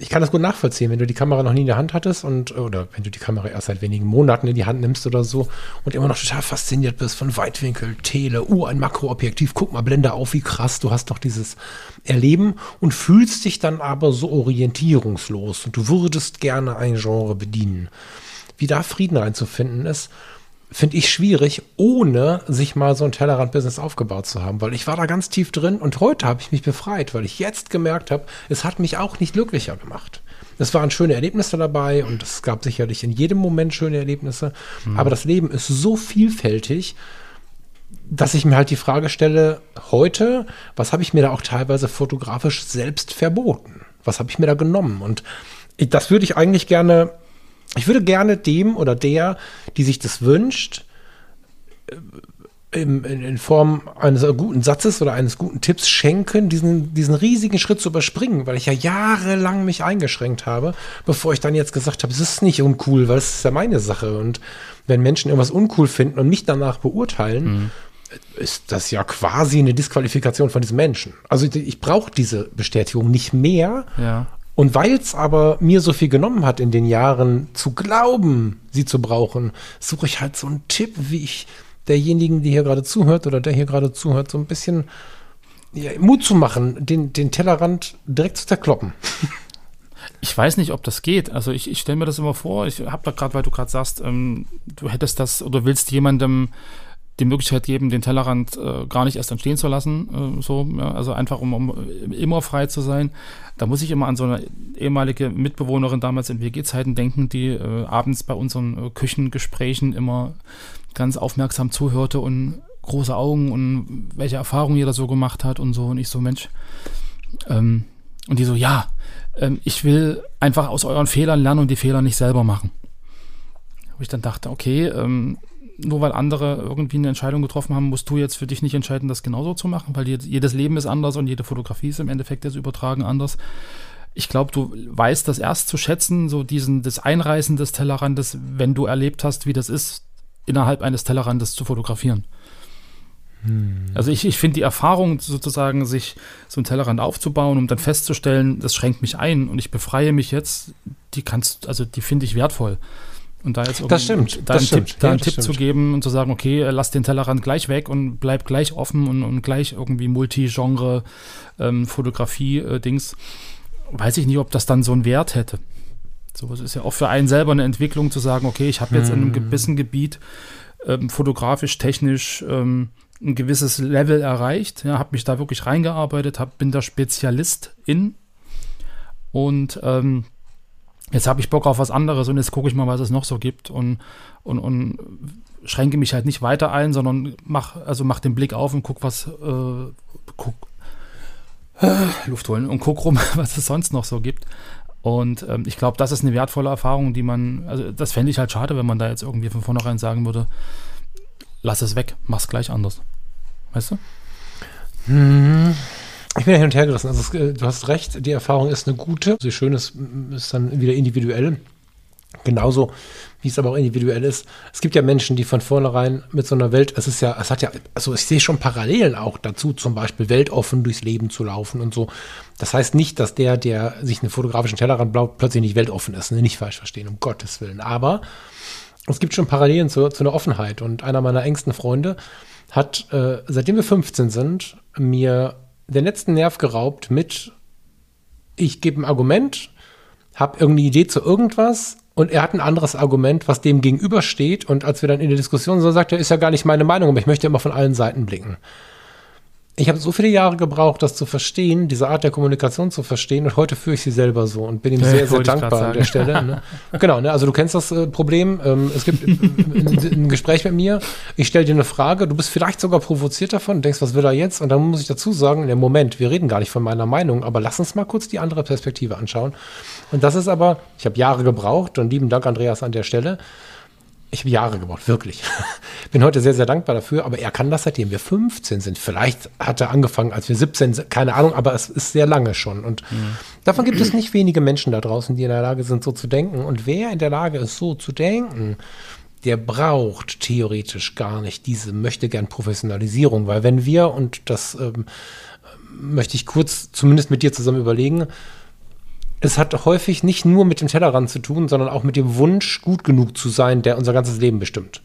ich kann das gut nachvollziehen, wenn du die Kamera noch nie in der Hand hattest und oder wenn du die Kamera erst seit wenigen Monaten in die Hand nimmst oder so und immer noch total fasziniert bist von Weitwinkel, Tele, uh, ein Makroobjektiv, guck mal, Blende auf, wie krass, du hast doch dieses Erleben und fühlst dich dann aber so orientierungslos und du würdest gerne ein Genre bedienen. Wie da Frieden reinzufinden ist, finde ich schwierig, ohne sich mal so ein Tellerrand-Business aufgebaut zu haben, weil ich war da ganz tief drin und heute habe ich mich befreit, weil ich jetzt gemerkt habe, es hat mich auch nicht glücklicher gemacht. Es waren schöne Erlebnisse dabei und es gab sicherlich in jedem Moment schöne Erlebnisse, mhm. aber das Leben ist so vielfältig, dass ich mir halt die Frage stelle, heute, was habe ich mir da auch teilweise fotografisch selbst verboten? Was habe ich mir da genommen? Und das würde ich eigentlich gerne ich würde gerne dem oder der, die sich das wünscht, äh, in, in, Form eines guten Satzes oder eines guten Tipps schenken, diesen, diesen riesigen Schritt zu überspringen, weil ich ja jahrelang mich eingeschränkt habe, bevor ich dann jetzt gesagt habe, es ist nicht uncool, weil es ist ja meine Sache. Und wenn Menschen irgendwas uncool finden und mich danach beurteilen, mhm. ist das ja quasi eine Disqualifikation von diesem Menschen. Also ich, ich brauche diese Bestätigung nicht mehr, ja. Und weil es aber mir so viel genommen hat in den Jahren zu glauben, sie zu brauchen, suche ich halt so einen Tipp, wie ich derjenigen, die hier gerade zuhört oder der hier gerade zuhört, so ein bisschen ja, Mut zu machen, den, den Tellerrand direkt zu zerkloppen. Ich weiß nicht, ob das geht. Also ich, ich stelle mir das immer vor. Ich habe da gerade, weil du gerade sagst, ähm, du hättest das oder willst jemandem die Möglichkeit geben, den Tellerrand äh, gar nicht erst entstehen zu lassen, äh, so, ja, also einfach um, um immer frei zu sein. Da muss ich immer an so eine ehemalige Mitbewohnerin damals in WG-Zeiten denken, die äh, abends bei unseren äh, Küchengesprächen immer ganz aufmerksam zuhörte und große Augen und welche Erfahrungen jeder so gemacht hat und so. Und ich so, Mensch, ähm, und die so, ja, ähm, ich will einfach aus euren Fehlern lernen und die Fehler nicht selber machen. Wo ich dann dachte, okay, ähm, nur weil andere irgendwie eine Entscheidung getroffen haben, musst du jetzt für dich nicht entscheiden, das genauso zu machen, weil jedes Leben ist anders und jede Fotografie ist im Endeffekt das Übertragen anders. ich glaube, du weißt das erst zu schätzen, so diesen, das Einreißen des Tellerrandes, wenn du erlebt hast, wie das ist, innerhalb eines Tellerrandes zu fotografieren. Hm. Also ich, ich finde die Erfahrung sozusagen, sich so einen Tellerrand aufzubauen, um dann festzustellen, das schränkt mich ein und ich befreie mich jetzt, die kannst, also die finde ich wertvoll. Und da jetzt das stimmt, da das einen stimmt. Tipp, da Ja, einen das Tipp stimmt. zu geben und zu sagen, okay, äh, lass den Tellerrand gleich weg und bleib gleich offen und, und gleich irgendwie Multigenre ähm, Fotografie-Dings, weiß ich nicht, ob das dann so einen Wert hätte. So, es ist ja auch für einen selber eine Entwicklung zu sagen, okay, ich habe jetzt in einem gewissen Gebiet ähm, fotografisch, technisch ähm, ein gewisses Level erreicht, ja, habe mich da wirklich reingearbeitet, hab, bin da Spezialist in und ähm, jetzt habe ich Bock auf was anderes und jetzt gucke ich mal, was es noch so gibt und, und, und schränke mich halt nicht weiter ein, sondern mach, also mach den Blick auf und guck, was äh, guck, äh, Luft holen und guck rum, was es sonst noch so gibt. Und ähm, ich glaube, das ist eine wertvolle Erfahrung, die man, also das fände ich halt schade, wenn man da jetzt irgendwie von vornherein sagen würde, lass es weg, mach's gleich anders. Weißt du? Ich bin ja hin und her gerissen. Also äh, du hast recht, die Erfahrung ist eine gute. So schön ist, ist dann wieder individuell. Genauso wie es aber auch individuell ist. Es gibt ja Menschen, die von vornherein mit so einer Welt, es ist ja, es hat ja, also ich sehe schon Parallelen auch dazu, zum Beispiel weltoffen durchs Leben zu laufen und so. Das heißt nicht, dass der, der sich einen fotografischen Tellerrand baut, plötzlich nicht weltoffen ist. Ne? Nicht falsch verstehen, um Gottes Willen. Aber es gibt schon Parallelen zu, zu einer Offenheit. Und einer meiner engsten Freunde hat, äh, seitdem wir 15 sind, mir den letzten Nerv geraubt mit, ich gebe ein Argument, habe irgendeine Idee zu irgendwas und er hat ein anderes Argument, was dem gegenübersteht. Und als wir dann in der Diskussion so sagt er, ist ja gar nicht meine Meinung, aber ich möchte immer von allen Seiten blicken. Ich habe so viele Jahre gebraucht, das zu verstehen, diese Art der Kommunikation zu verstehen und heute führe ich sie selber so und bin ihm Ja, sehr, sehr dankbar an der. Stelle. Ne? Genau, ne? also du kennst das äh, Problem. Ähm, es gibt ein, ein Gespräch mit mir, ich stelle dir eine Frage, du bist vielleicht sogar provoziert davon und denkst, was will er jetzt? Und dann muss ich dazu sagen, im Moment, wir reden gar nicht von meiner Meinung, aber lass uns mal kurz die andere Perspektive anschauen. Und das ist aber, ich habe Jahre gebraucht und lieben Dank, Andreas, an der Stelle. Ich habe Jahre gebraucht, wirklich. Bin heute sehr, sehr dankbar dafür, aber er kann das seitdem wir 15 sind. Vielleicht hat er angefangen, als wir 17 sind, keine Ahnung, aber es ist sehr lange schon. Und davon gibt es nicht wenige Menschen da draußen, die in der Lage sind, so zu denken. Und wer in der Lage ist, so zu denken, der braucht theoretisch gar nicht diese möchte gern Professionalisierung, weil wenn wir, und das ähm, möchte ich kurz zumindest mit dir zusammen überlegen, es hat häufig nicht nur mit dem Tellerrand zu tun, sondern auch mit dem Wunsch, gut genug zu sein, der unser ganzes Leben bestimmt.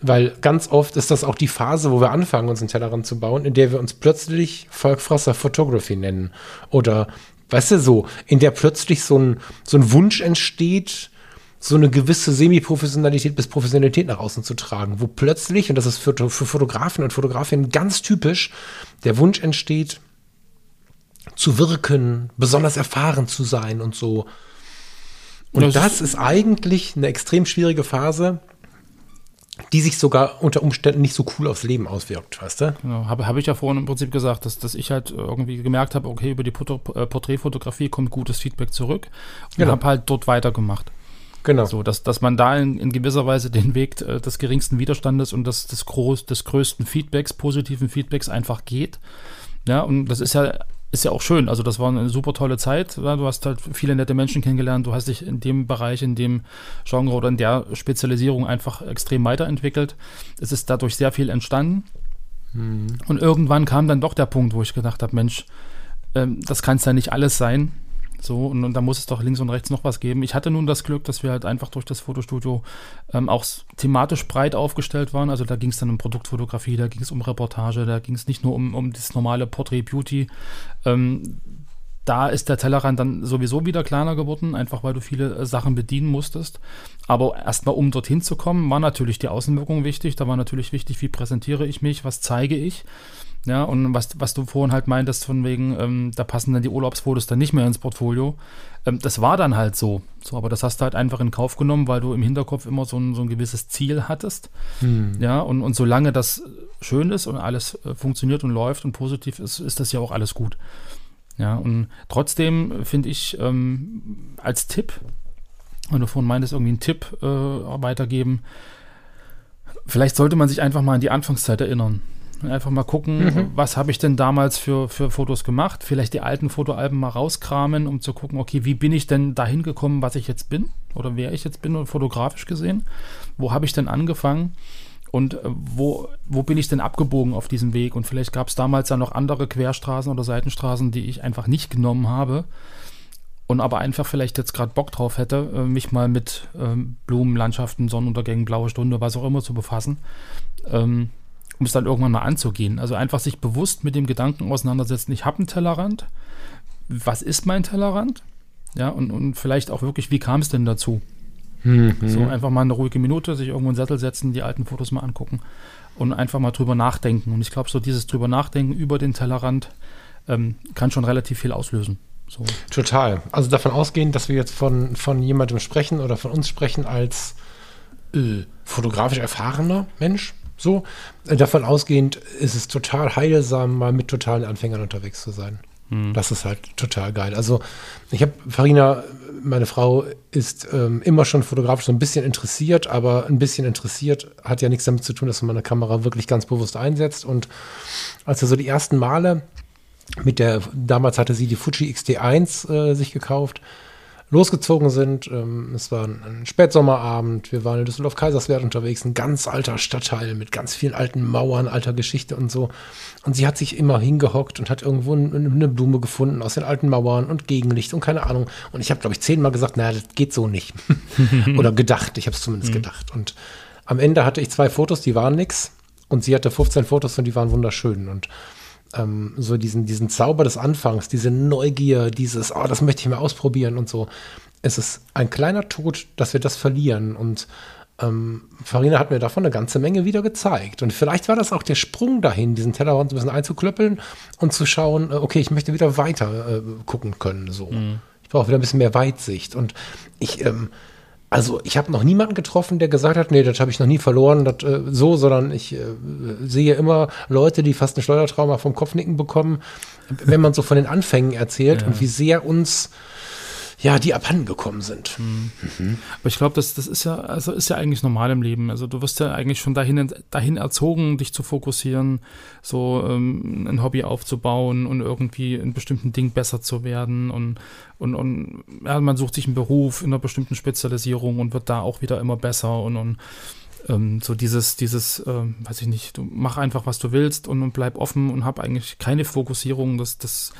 Weil ganz oft ist das auch die Phase, wo wir anfangen, uns einen Tellerrand zu bauen, in der wir uns plötzlich Volkfresser Photography nennen. Oder, weißt du, so, in der plötzlich so ein, so ein Wunsch entsteht, so eine gewisse Semi-Professionalität bis Professionalität nach außen zu tragen, wo plötzlich, und das ist für, für Fotografen und Fotografinnen ganz typisch, der Wunsch entsteht, zu wirken, besonders erfahren zu sein und so. Und Das das, ist eigentlich eine extrem schwierige Phase, die sich sogar unter Umständen nicht so cool aufs Leben auswirkt, weißt du? Genau, habe hab ich ja vorhin im Prinzip gesagt, dass, dass ich halt irgendwie gemerkt habe, okay, über die äh, Porträtfotografie kommt gutes Feedback zurück und Genau. habe halt dort weitergemacht. Genau. So, dass, dass man da in, in gewisser Weise den Weg äh, des geringsten Widerstandes und des, des, groß, des größten Feedbacks, positiven Feedbacks einfach geht. Ja, und das ist ja, ist ja auch schön. Also, das war eine super tolle Zeit. Ja, du hast halt viele nette Menschen kennengelernt. Du hast dich in dem Bereich, in dem Genre oder in der Spezialisierung einfach extrem weiterentwickelt. Es ist dadurch sehr viel entstanden. Und irgendwann kam dann doch der Punkt, wo ich gedacht habe, Mensch, ähm, das kann es ja nicht alles sein. So, und, und da muss es doch links und rechts noch was geben. Ich hatte nun das Glück, dass wir halt einfach durch das Fotostudio ähm, auch thematisch breit aufgestellt waren. Also da ging es dann um Produktfotografie, da ging es um Reportage, da ging es nicht nur um, um das normale Portrait Beauty. Ähm, da ist der Tellerrand dann sowieso wieder kleiner geworden, einfach weil du viele äh, Sachen bedienen musstest. Aber erstmal, um dorthin zu kommen, war natürlich die Außenwirkung wichtig. Da war natürlich wichtig, wie präsentiere ich mich, was zeige ich. Ja, und was, was du vorhin halt meintest, von wegen, ähm, da passen dann die Urlaubsfotos dann nicht mehr ins Portfolio. Ähm, das war dann halt so. So, aber das hast du halt einfach in Kauf genommen, weil du im Hinterkopf immer so ein, so ein gewisses Ziel hattest. Ja, und, und solange das schön ist und alles äh, funktioniert und läuft und positiv ist, ist das ja auch alles gut. Ja, und trotzdem finde ich ähm, als Tipp, wenn du vorhin meintest, irgendwie einen Tipp äh, weitergeben, vielleicht sollte man sich einfach mal an die Anfangszeit erinnern. Einfach mal gucken, Mhm. was habe ich denn damals für, für Fotos gemacht. Vielleicht die alten Fotoalben mal rauskramen, um zu gucken, okay, wie bin ich denn dahin gekommen, was ich jetzt bin oder wer ich jetzt bin und fotografisch gesehen. Wo habe ich denn angefangen? Und äh, wo, wo bin ich denn abgebogen auf diesem Weg? Und vielleicht gab es damals ja noch andere Querstraßen oder Seitenstraßen, die ich einfach nicht genommen habe. Und aber einfach vielleicht jetzt gerade Bock drauf hätte, äh, mich mal mit ähm, Blumen, Landschaften, Sonnenuntergängen, blaue Stunde, was auch immer zu befassen. Ähm, um es dann irgendwann mal anzugehen. Also einfach sich bewusst mit dem Gedanken auseinandersetzen, ich habe einen Tellerrand. Was ist mein Tellerrand? Ja, und, und vielleicht auch wirklich, wie kam es denn dazu? Mhm. So einfach mal eine ruhige Minute, sich irgendwo in den Sattel setzen, die alten Fotos mal angucken und einfach mal drüber nachdenken. Und ich glaube, so dieses drüber nachdenken über den Tellerrand ähm, kann schon relativ viel auslösen. So. Total. Also davon ausgehend, dass wir jetzt von, von jemandem sprechen oder von uns sprechen als äh, fotografisch erfahrener Mensch. So, äh, davon ausgehend ist es total heilsam, mal mit totalen Anfängern unterwegs zu sein. Das ist halt total geil. Also ich habe, Farina, meine Frau, ist ähm, immer schon fotografisch so ein bisschen interessiert, aber ein bisschen interessiert hat ja nichts damit zu tun, dass man eine Kamera wirklich ganz bewusst einsetzt. Und als wir so die ersten Male mit der, damals hatte sie die Fuji XT1 äh, sich gekauft, losgezogen sind. Ähm, es war ein, ein Spätsommerabend. Wir waren in Düsseldorf-Kaiserswerth unterwegs, ein ganz alter Stadtteil mit ganz vielen alten Mauern, alter Geschichte und so. Und sie hat sich immer hingehockt und hat irgendwo ein, eine Blume gefunden aus den alten Mauern und Gegenlicht und keine Ahnung. Und ich habe, glaube ich, zehnmal gesagt, naja, das geht so nicht. Oder gedacht, ich habe es zumindest gedacht. Und am Ende hatte ich zwei Fotos, die waren nix. Und sie hatte 15 Fotos und die waren wunderschön. Und ähm, so diesen, diesen Zauber des Anfangs, diese Neugier, dieses, oh, das möchte ich mal ausprobieren und so. Es ist ein kleiner Tod, dass wir das verlieren. Und ähm, Farina hat mir davon eine ganze Menge wieder gezeigt. Und vielleicht war das auch der Sprung dahin, diesen Tellerrand so ein bisschen einzuklöppeln und zu schauen, äh, okay, ich möchte wieder weiter äh, gucken können. So. Ich brauche wieder ein bisschen mehr Weitsicht. Und ich, ähm, also ich habe noch niemanden getroffen, der gesagt hat, nee, das habe ich noch nie verloren, das, äh, so, sondern ich äh, sehe immer Leute, die fast ein Schleudertrauma vom Kopfnicken bekommen, wenn man so von den Anfängen erzählt und wie sehr uns ja die abhanden gekommen sind. Aber ich glaube, das, das ist ja, also ist ja eigentlich normal im Leben. Also du wirst ja eigentlich schon dahin, dahin erzogen, dich zu fokussieren, so ähm, ein Hobby aufzubauen und irgendwie in bestimmten Dingen besser zu werden. Und, und, und ja, man sucht sich einen Beruf in einer bestimmten Spezialisierung und wird da auch wieder immer besser und, und ähm, so dieses, dieses, ähm, weiß ich nicht, du mach einfach, was du willst und, und bleib offen und hab eigentlich keine Fokussierung. Das, das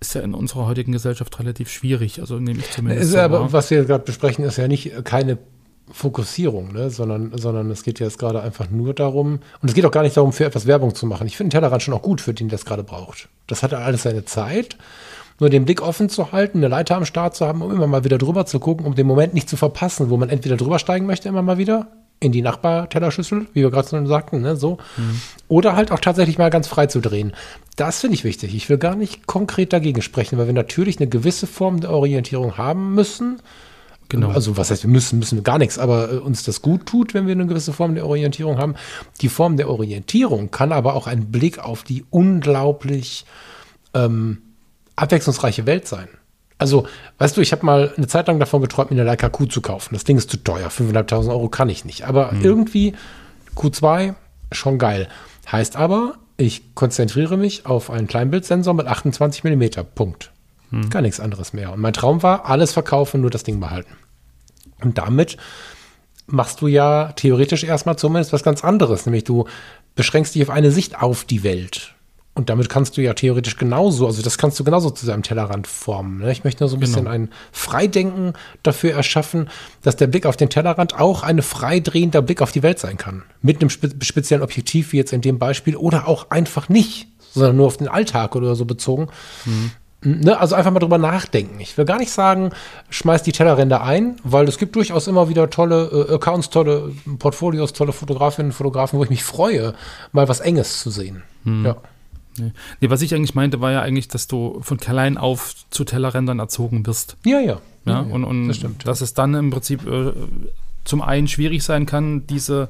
ist ja in unserer heutigen Gesellschaft relativ schwierig. Also nehme ich zumindest. Ja aber, was wir gerade besprechen, ist ja nicht äh, keine Fokussierung, ne? sondern, sondern es geht ja jetzt gerade einfach nur darum, und es geht auch gar nicht darum, für etwas Werbung zu machen. Ich finde Tellerrand schon auch gut für den, der es gerade braucht. Das hat alles seine Zeit. Nur den Blick offen zu halten, eine Leiter am Start zu haben, um immer mal wieder drüber zu gucken, um den Moment nicht zu verpassen, wo man entweder drüber steigen möchte, immer mal wieder, in die Nachbartellerschüssel, wie wir gerade schon sagten, ne, so. Oder halt auch tatsächlich mal ganz frei zu drehen. Das finde ich wichtig. Ich will gar nicht konkret dagegen sprechen, weil wir natürlich eine gewisse Form der Orientierung haben müssen. Genau. Also was heißt, wir müssen, müssen wir gar nichts, aber äh, uns das gut tut, wenn wir eine gewisse Form der Orientierung haben. Die Form der Orientierung kann aber auch ein Blick auf die unglaublich ähm, abwechslungsreiche Welt sein. Also, weißt du, ich habe mal eine Zeit lang davon geträumt, mir eine Leica Q zu kaufen. Das Ding ist zu teuer, 5.500 Euro kann ich nicht. Aber irgendwie Q2 schon geil. Heißt aber, ich konzentriere mich auf einen Kleinbildsensor mit 28 mm. Punkt. Gar nichts anderes mehr. Und mein Traum war, alles verkaufen, nur das Ding behalten. Und damit machst du ja theoretisch erstmal zumindest was ganz anderes, nämlich du beschränkst dich auf eine Sicht auf die Welt. Und damit kannst du ja theoretisch genauso, also das kannst du genauso zu seinem Tellerrand formen. Ne? Ich möchte nur so ein bisschen ein Freidenken dafür erschaffen, dass der Blick auf den Tellerrand auch ein freidrehender Blick auf die Welt sein kann. Mit einem spe speziellen Objektiv, wie jetzt in dem Beispiel, oder auch einfach nicht, sondern nur auf den Alltag oder so bezogen. Ne, also einfach mal drüber nachdenken. Ich will gar nicht sagen, schmeiß die Tellerränder ein, weil es gibt durchaus immer wieder tolle äh, Accounts, tolle Portfolios, tolle Fotografinnen und Fotografen, wo ich mich freue, mal was Enges zu sehen. Ja. Nee. nee, was ich eigentlich meinte, war ja eigentlich, dass du von klein auf zu Tellerrändern erzogen wirst. Ja, ja. Ja, und, und das stimmt. dass es dann im Prinzip äh, zum einen schwierig sein kann, diese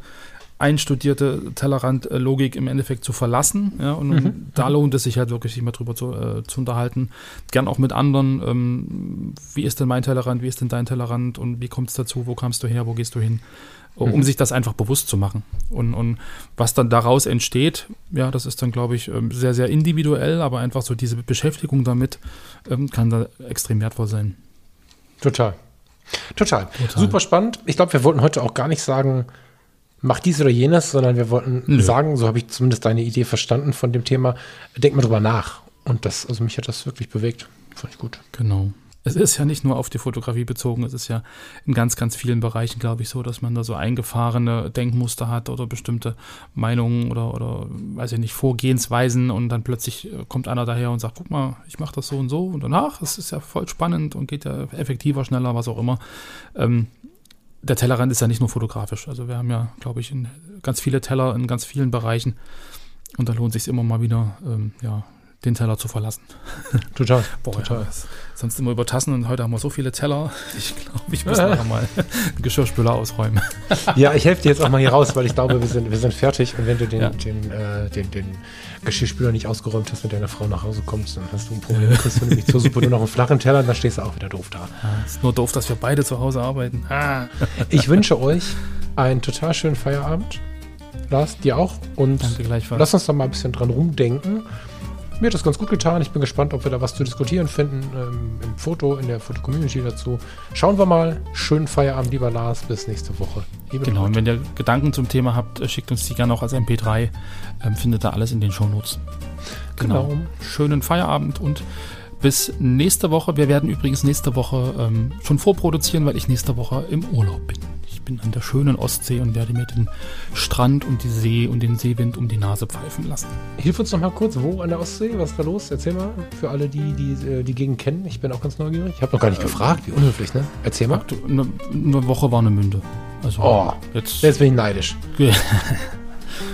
einstudierte Tellerrand-Logik im Endeffekt zu verlassen. Ja, und, und Mhm. da lohnt es sich halt wirklich, sich mal drüber zu, äh, zu unterhalten. Gern auch mit anderen. Ähm, wie ist denn mein Tellerrand? Wie ist denn dein Tellerrand? Und wie kommt es dazu? Wo kamst du her? Wo gehst du hin? Um Mhm. sich das einfach bewusst zu machen. Und, und was dann daraus entsteht, ja, das ist dann, glaube ich, ähm, sehr, sehr individuell, aber einfach so diese Beschäftigung damit ähm, kann da extrem wertvoll sein. Total. Total. Total. Super spannend. Ich glaube, wir wollten heute auch gar nicht sagen, mach dies oder jenes, sondern wir wollten Nö. sagen, so habe ich zumindest deine Idee verstanden von dem Thema, denk mal drüber nach. Und das, also mich hat das wirklich bewegt. Fand ich gut. Genau. Es ist ja nicht nur auf die Fotografie bezogen, es ist ja in ganz, ganz vielen Bereichen, glaube ich, so, dass man da so eingefahrene Denkmuster hat oder bestimmte Meinungen oder, oder weiß ich nicht, Vorgehensweisen und dann plötzlich äh, kommt einer daher und sagt, guck mal, ich mache das so und so und danach, es ist ja voll spannend und geht ja effektiver, schneller, was auch immer. Ähm, der Tellerrand ist ja nicht nur fotografisch. Also wir haben ja, glaube ich, ganz viele Teller in ganz vielen Bereichen und da lohnt sich immer mal wieder, ähm, ja, den Teller zu verlassen. Total. Boah, Total. ja, sonst immer über Tassen und heute haben wir so viele Teller. Ich glaube, ich muss nachher mal einen Geschirrspüler ausräumen. Ja, ich helfe dir jetzt auch mal hier raus, weil ich glaube, wir sind, wir sind fertig. Und wenn du den, Ja. den, äh, den, den Geschirrspüler nicht ausgeräumt hast, mit deiner Frau nach Hause kommst, dann hast du ein Problem. Kriegst du nämlich zur Suppe nur noch einen flachen Teller und dann stehst du auch wieder doof da. ist nur doof, dass wir beide zu Hause arbeiten. Ah. Ich wünsche euch einen total schönen Feierabend. Lars, dir auch. Und Danke gleichfalls. lass uns da mal ein bisschen dran rumdenken. Mir hat das ganz gut getan. Ich bin gespannt, ob wir da was zu diskutieren finden ähm, im Foto, in der Foto-Community dazu. Schauen wir mal. Schönen Feierabend, lieber Lars. Bis nächste Woche. Liebe Genau, und wenn ihr Gedanken zum Thema habt, äh, schickt uns die gerne auch als MP3. Ähm, findet da alles in den Shownotes. Genau. Genau. Schönen Feierabend und bis nächste Woche. Wir werden übrigens nächste Woche ähm, schon vorproduzieren, weil ich nächste Woche im Urlaub bin. Ich bin an der schönen Ostsee und werde mir den Strand und die See und den Seewind um die Nase pfeifen lassen. Hilf uns noch mal kurz, wo an der Ostsee? Was ist da los? Erzähl mal, für alle, die die, äh, die Gegend kennen. Ich bin auch ganz neugierig. Ich habe noch gar nicht gefragt. Wie unhöflich, ne? Erzähl mal. Eine, eine Woche war eine Münde. Also Oh, jetzt, Jetzt bin ich neidisch.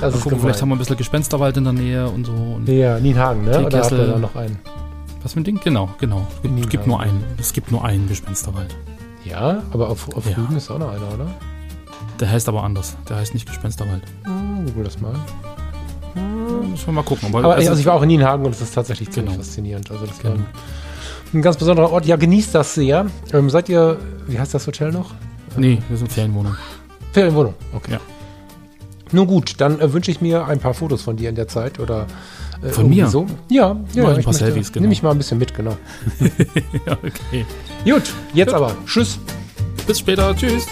Das ist gucken, vielleicht haben wir ein bisschen Gespensterwald in der Nähe und so. Und Ja, Nienhagen, ne? Oder Teekessel. da noch einen? Was für ein Ding? Genau, genau. Es gibt, es gibt nur einen. Es gibt nur einen Gespensterwald. Ja, aber auf, auf Ja. Rügen ist auch noch einer, oder? Der heißt aber anders. Der heißt nicht Gespensterwald. Hm, Google das mal. Müssen wir mal gucken. Aber, Aber also- also ich war auch in Nienhagen und es ist tatsächlich ziemlich Genau. faszinierend. Also das Genau. war ein, ein ganz besonderer Ort. Ja, genießt das sehr. Ähm, seid ihr, wie heißt das Hotel noch? Nee, wir sind Ferienwohnung. Ferienwohnung. Okay. Ja. Nun gut, dann äh, wünsche ich mir ein paar Fotos von dir in der Zeit oder äh, Von mir? So. Ja, ja. Mach ein ich paar Selfies, genau. Nehme ich mal ein bisschen mit, genau. ja, okay. Gut, jetzt aber. Tschüss. Bis später. Tschüss.